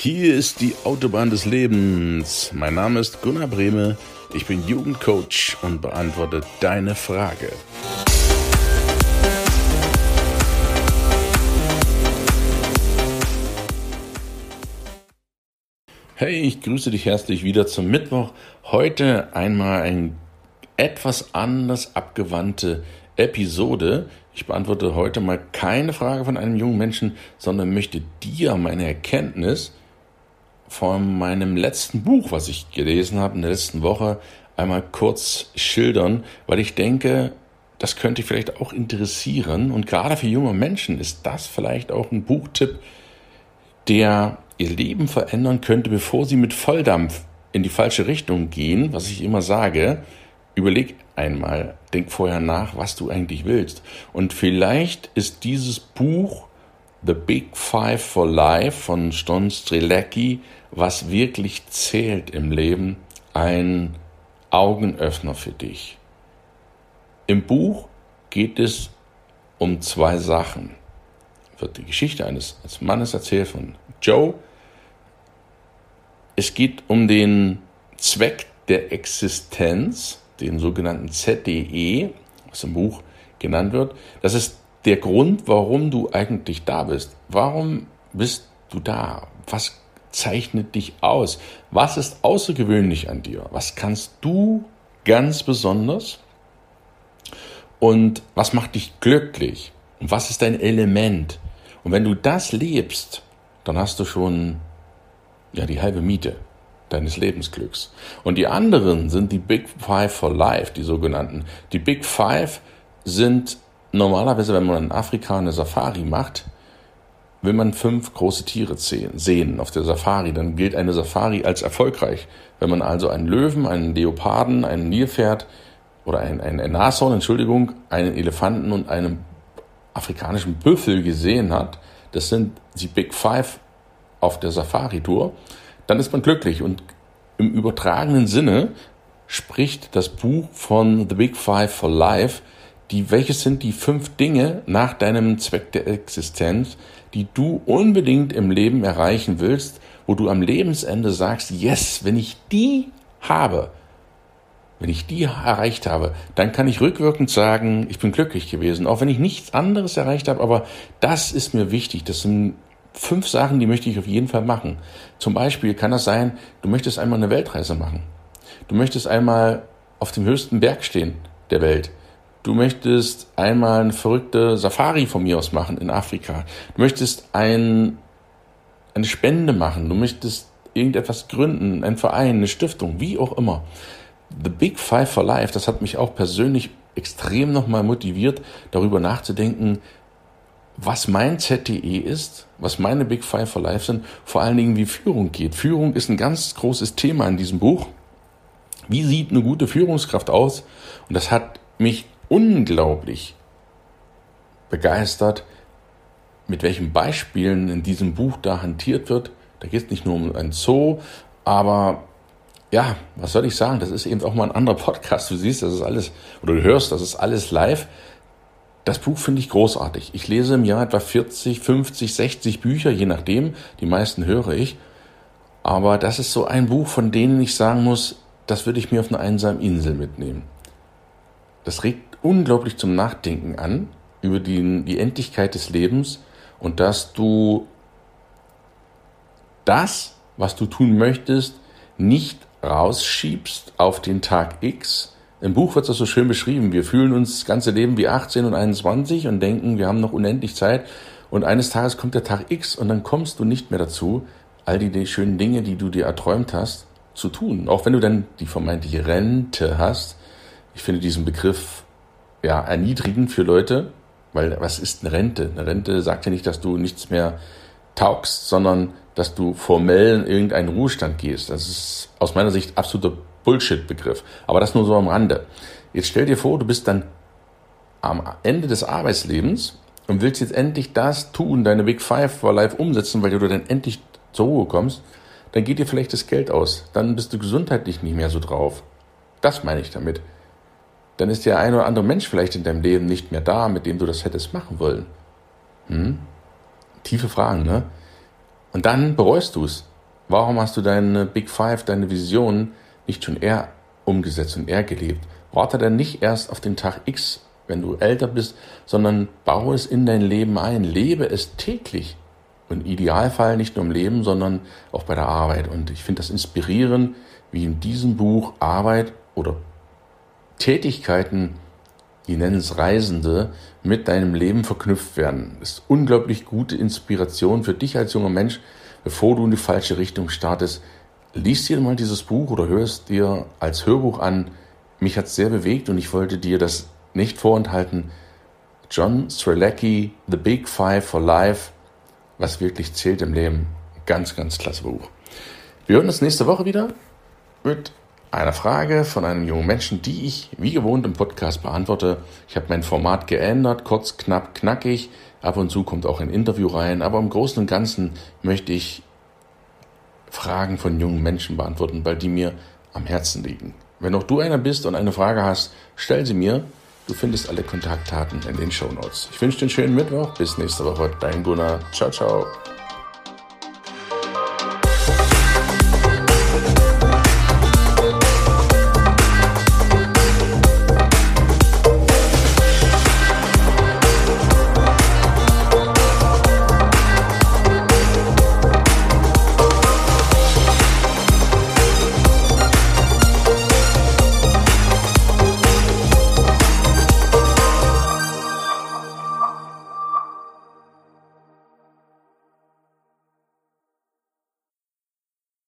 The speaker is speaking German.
Hier ist die Autobahn des Lebens. Mein Name ist Gunnar Brehme. Ich bin Jugendcoach und beantworte deine Frage. Hey, ich grüße dich herzlich wieder zum Mittwoch. Heute einmal ein etwas anders abgewandte Episode. Ich beantworte heute mal keine Frage von einem jungen Menschen, sondern möchte dir meine Erkenntnis von meinem letzten Buch, was ich gelesen habe in der letzten Woche, einmal kurz schildern, weil ich denke, das könnte vielleicht auch interessieren. Und gerade für junge Menschen ist das vielleicht auch ein Buchtipp, der ihr Leben verändern könnte, bevor sie mit Volldampf in die falsche Richtung gehen, was ich immer sage. Überleg einmal, denk vorher nach, was du eigentlich willst. Und vielleicht ist dieses Buch The Big Five for Life von Ston Strelecki, was wirklich zählt im Leben, ein Augenöffner für dich. Im Buch geht es um zwei Sachen. Wird die Geschichte eines, eines Mannes erzählt von Joe. Es geht um den Zweck der Existenz, den sogenannten ZDE, was im Buch genannt wird. Das ist der Grund, warum du eigentlich da bist. Warum bist du da? Was zeichnet dich aus? Was ist außergewöhnlich an dir? Was kannst du ganz besonders? Und was macht dich glücklich? Und was ist dein Element? Und wenn du das lebst, dann hast du schon ja die halbe Miete deines Lebensglücks. Und die anderen sind die Big Five for Life, die sogenannten. Die Big Five sind normalerweise, wenn man in Afrika eine Safari macht, will man fünf große Tiere sehen auf der Safari. Dann gilt eine Safari als erfolgreich. Wenn man also einen Löwen, einen Leoparden, einen Nilpferd oder ein, ein, ein Nashorn, Entschuldigung, einen Elefanten und einen afrikanischen Büffel gesehen hat, das sind die Big Five auf der Safari-Tour, dann ist man glücklich. Und im übertragenen Sinne spricht das Buch von The Big Five for Life, die, welches sind die fünf Dinge nach deinem Zweck der Existenz, die du unbedingt im Leben erreichen willst, wo du am Lebensende sagst, yes, wenn ich die habe, wenn ich die erreicht habe, dann kann ich rückwirkend sagen, ich bin glücklich gewesen, auch wenn ich nichts anderes erreicht habe, aber das ist mir wichtig, das sind fünf Sachen, die möchte ich auf jeden Fall machen. Zum Beispiel kann das sein, du möchtest einmal eine Weltreise machen. Du möchtest einmal auf dem höchsten Berg stehen der Welt. Du möchtest einmal eine verrückte Safari von mir aus machen in Afrika. Du möchtest ein, eine Spende machen. Du möchtest irgendetwas gründen, ein Verein, eine Stiftung, wie auch immer. The Big Five for Life, das hat mich auch persönlich extrem nochmal motiviert, darüber nachzudenken, was mein ZTE ist, was meine Big Five for Life sind, vor allen Dingen wie Führung geht. Führung ist ein ganz großes Thema in diesem Buch. Wie sieht eine gute Führungskraft aus? Und das hat mich unglaublich begeistert, mit welchen Beispielen in diesem Buch da hantiert wird. Da geht es nicht nur um ein Zoo, aber ja, was soll ich sagen? Das ist eben auch mal ein anderer Podcast. Du siehst, das ist alles, oder du hörst, das ist alles live. Das Buch finde ich großartig. Ich lese im Jahr etwa 40, 50, 60 Bücher, je nachdem. Die meisten höre ich. Aber das ist so ein Buch, von denen ich sagen muss, das würde ich mir auf einer einsamen Insel mitnehmen. Das regt unglaublich zum Nachdenken an über die, die Endlichkeit des Lebens und dass du das, was du tun möchtest, nicht rausschiebst auf den Tag X, im Buch wird das so schön beschrieben. Wir fühlen uns das ganze Leben wie 18 und 21 und denken, wir haben noch unendlich Zeit. Und eines Tages kommt der Tag X und dann kommst du nicht mehr dazu, all die, die schönen Dinge, die du dir erträumt hast, zu tun. Auch wenn du dann die vermeintliche Rente hast. Ich finde diesen Begriff ja erniedrigend für Leute, weil was ist eine Rente? Eine Rente sagt ja nicht, dass du nichts mehr taugst, sondern dass du formell in irgendeinen Ruhestand gehst. Das ist aus meiner Sicht absoluter Bullshit-Begriff. Aber das nur so am Rande. Jetzt stell dir vor, du bist dann am Ende des Arbeitslebens und willst jetzt endlich das tun, deine Big Five for Life umsetzen, weil du dann endlich zur Ruhe kommst, dann geht dir vielleicht das Geld aus. Dann bist du gesundheitlich nicht mehr so drauf. Das meine ich damit. Dann ist der ein oder andere Mensch vielleicht in deinem Leben nicht mehr da, mit dem du das hättest machen wollen. Hm? Tiefe Fragen, ne? Und dann bereust du es. Warum hast du deine Big Five, deine Vision nicht schon eher umgesetzt und eher gelebt? Warte dann nicht erst auf den Tag X, wenn du älter bist, sondern baue es in dein Leben ein. Lebe es täglich. Und im Idealfall nicht nur im Leben, sondern auch bei der Arbeit. Und ich finde das inspirierend, wie in diesem Buch Arbeit oder Tätigkeiten, die nennen es Reisende, mit deinem Leben verknüpft werden. Das ist unglaublich gute Inspiration für dich als junger Mensch, bevor du in die falsche Richtung startest. Lies dir mal dieses Buch oder hörst dir als Hörbuch an. Mich hat es sehr bewegt und ich wollte dir das nicht vorenthalten. John Strelecki, The Big Five for Life, was wirklich zählt im Leben. Ganz, ganz klasse Buch. Wir hören uns nächste Woche wieder mit einer Frage von einem jungen Menschen, die ich wie gewohnt im Podcast beantworte. Ich habe mein Format geändert, kurz, knapp, knackig. Ab und zu kommt auch ein Interview rein, aber im Großen und Ganzen möchte ich Fragen von jungen Menschen beantworten, weil die mir am Herzen liegen. Wenn auch du einer bist und eine Frage hast, stell sie mir. Du findest alle Kontaktdaten in den Show Notes. Ich wünsche dir einen schönen Mittwoch. Bis nächste Woche. Dein Gunnar. Ciao, ciao.